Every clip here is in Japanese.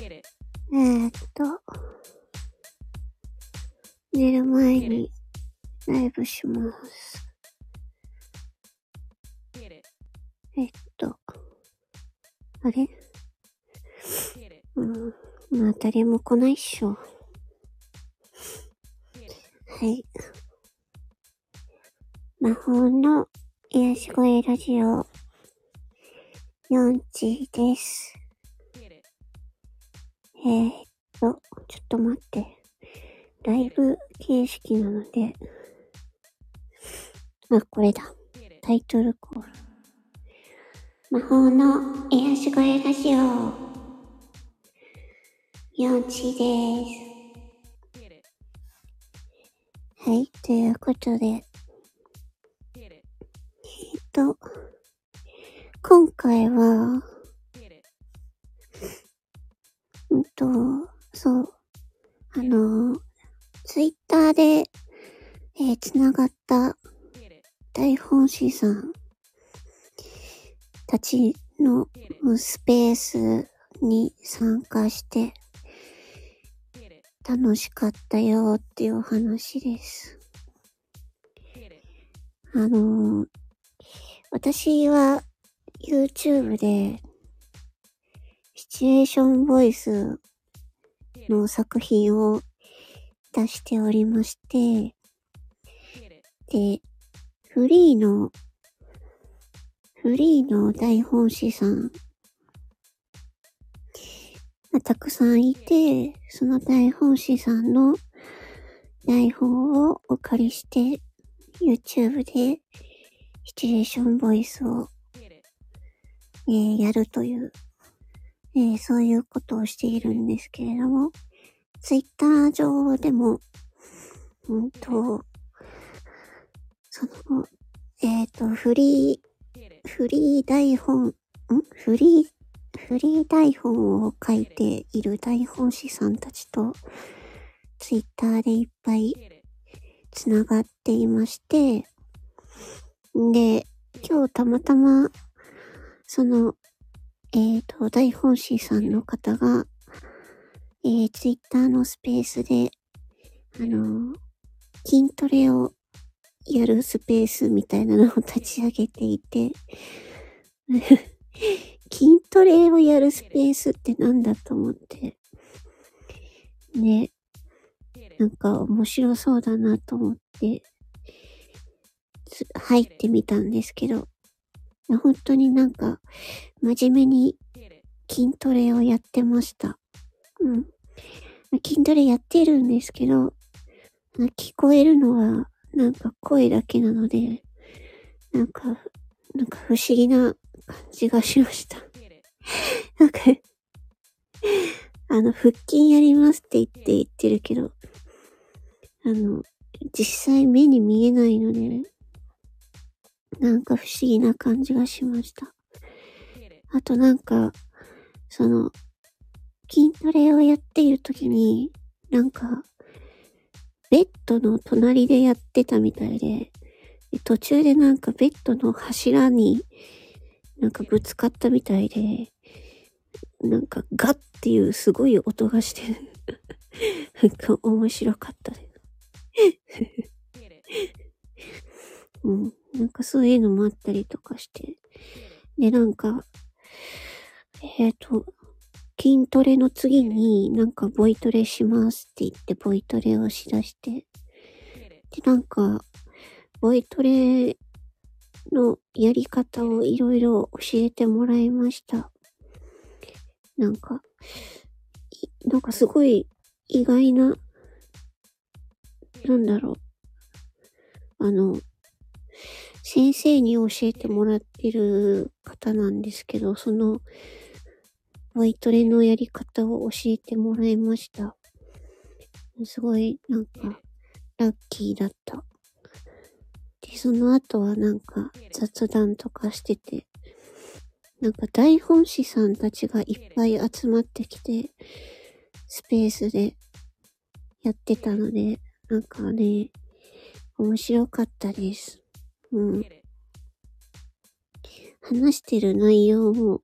えー、っと、寝る前にライブします。えっと、あれ？うん、まあ誰も来ないっしょ。はい。魔法の癒し声ラジオ、4時です。えー、っと、ちょっと待って。ライブ形式なので、あ、これだ。タイトルコール。魔法の癒し声ラジオ、4時でーす。はい、ということで、えっと、今回は、と、そう、あの、ツイッターで、えー、つながった大本師さんたちのスペースに参加して楽しかったよっていうお話です。あのー私は YouTube でシチュエーションボイスの作品を出しておりまして、で、フリーの、フリーの大本師さんがたくさんいて、その大本師さんの台本をお借りして、YouTube でシチュエーションボイスを、えーやるという、えーそういうことをしているんですけれども、Twitter 上でも、うんと、その、えっ、と、フリー、フリー台本、ん？フリー、フリー台本を書いている台本師さんたちと、ツイッターでいっぱいつながっていまして、で、今日たまたま、その、えっ、と、大本師さんの方が、えー、ツイッターのスペースで、あの筋トレをやるスペースみたいなのを立ち上げていて、筋トレをやるスペースってなんだと思って、ね、なんか面白そうだなと思って、入ってみたんですけど、本当になんか真面目に筋トレをやってました。うん。筋トレやってるんですけど、聞こえるのはなんか声だけなので、なんか、なんか不思議な感じがしました。なんか、あの、腹筋やりますって言って言ってるけど、あの、実際目に見えないので、なんか不思議な感じがしました。あとなんか、その、筋トレをやっているときに、なんか、ベッドの隣でやってたみたいで、途中でなんかベッドの柱になんかぶつかったみたいで、なんかガッっていうすごい音がして、なんか面白かったです。うん。なんかそういうのもあったりとかして。で、なんか、えっ、と、筋トレの次になんかボイトレしますって言ってボイトレをしだして。で、なんか、ボイトレのやり方をいろいろ教えてもらいました。なんか、なんかすごい意外な、なんだろう。あの、先生に教えてもらってる方なんですけど、その、ボイトレのやり方を教えてもらいました。すごい、なんか、ラッキーだった。で、その後はなんか雑談とかしてて、なんか大本師さんたちがいっぱい集まってきて、スペースでやってたので、なんかね、面白かったです。うん。話してる内容も、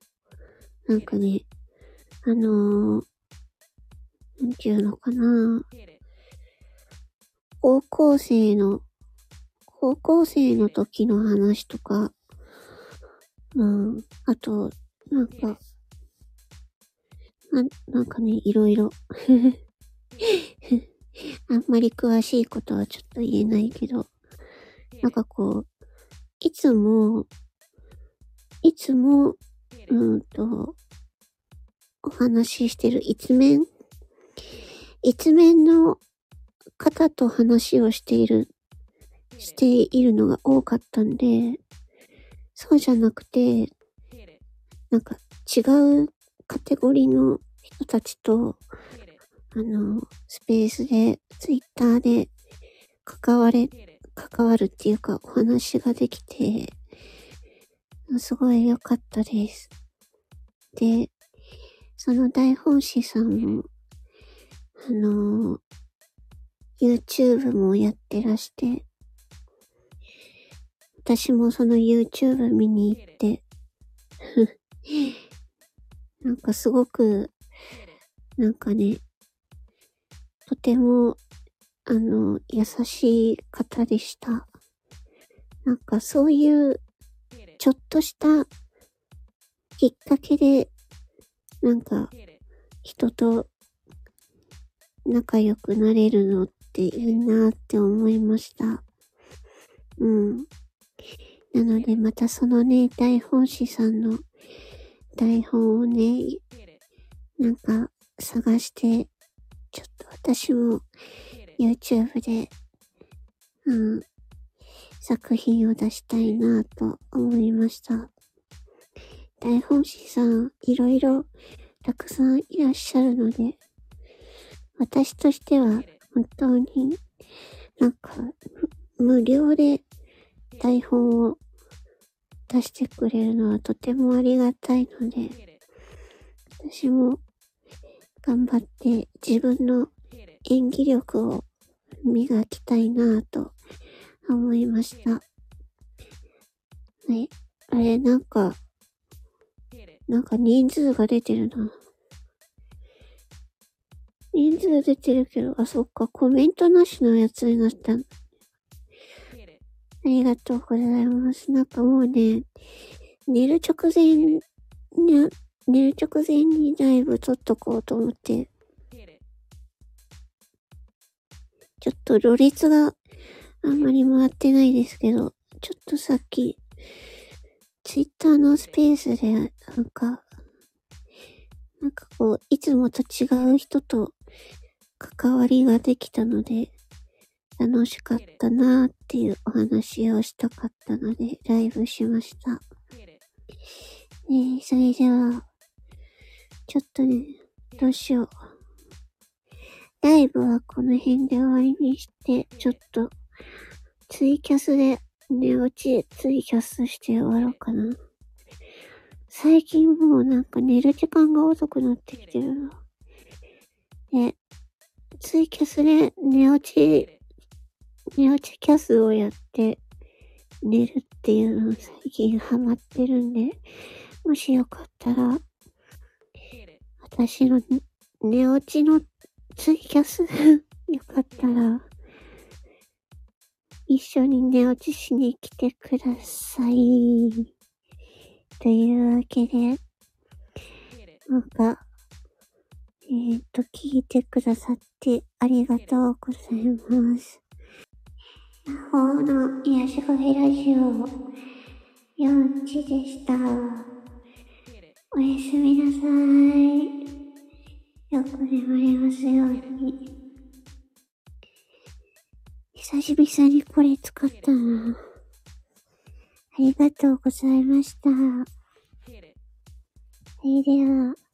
なんかね、あのーなんていうのかな。高校生の、高校生の時の話とか、うん、あと、なんか、な、なんかね、いろいろ。あんまり詳しいことはちょっと言えないけど、なんかこう、いつも、いつも、うんと、お話ししてる一面一面の方と話をしている、しているのが多かったんで、そうじゃなくて、なんか違うカテゴリーの人たちと、あの、スペースで、ツイッターで関われ、関わるっていうかお話ができて、すごい良かったです。で、その大本師さんも、あの YouTube もやってらして、私もその YouTube 見に行って なんかすごく、なんかね、とても、あの、優しい方でした。なんかそういう、ちょっとしたきっかけで、なんか、人と仲良くなれるのっていいなって思いました。うん。なので、またそのね、大本師さんの台本をね、なんか探して、ちょっと私も YouTube で、うん、作品を出したいなと思いました。大本師さん、いろいろたくさんいらっしゃるので、私としては本当になんか無料で台本を出してくれるのはとてもありがたいので、私も頑張って自分の演技力を磨きたいなぁと思いました。はい。あれ、なんか、なんか人数が出てるな。人数出てるけど、あ、そっか、コメントなしのやつになった。ありがとうございます。なんかもうね、寝る直前に、寝る直前にライブ撮っとこうと思って、ちょっとろれつがあんまり回ってないですけど、ちょっとさっき、ツイッターのスペースで、なんか、なんかこう、いつもと違う人と関わりができたので、楽しかったなーっていうお話をしたかったので、ライブしました。ねそれでは、ちょっとね、どうしよう。ライブはこの辺で終わりにして、ちょっと、ツイキャスで寝落ちツイキャスして終わろうかな。最近もうなんか寝る時間が遅くなってきてるの。で、ツイキャスで寝落ち、寝落ちキャスをやって寝るっていうの最近ハマってるんで、もしよかったら、私の寝落ちのツイキャス？よかったら、一緒に寝落ちしに来てください。というわけで、なんか、えー、っと、聞いてくださってありがとうございます。魔法の癒し声ラジオ、4時でした。おやすみなさい。よく眠れますように。久しぶりにこれ使ったな。ありがとうございました。それでは。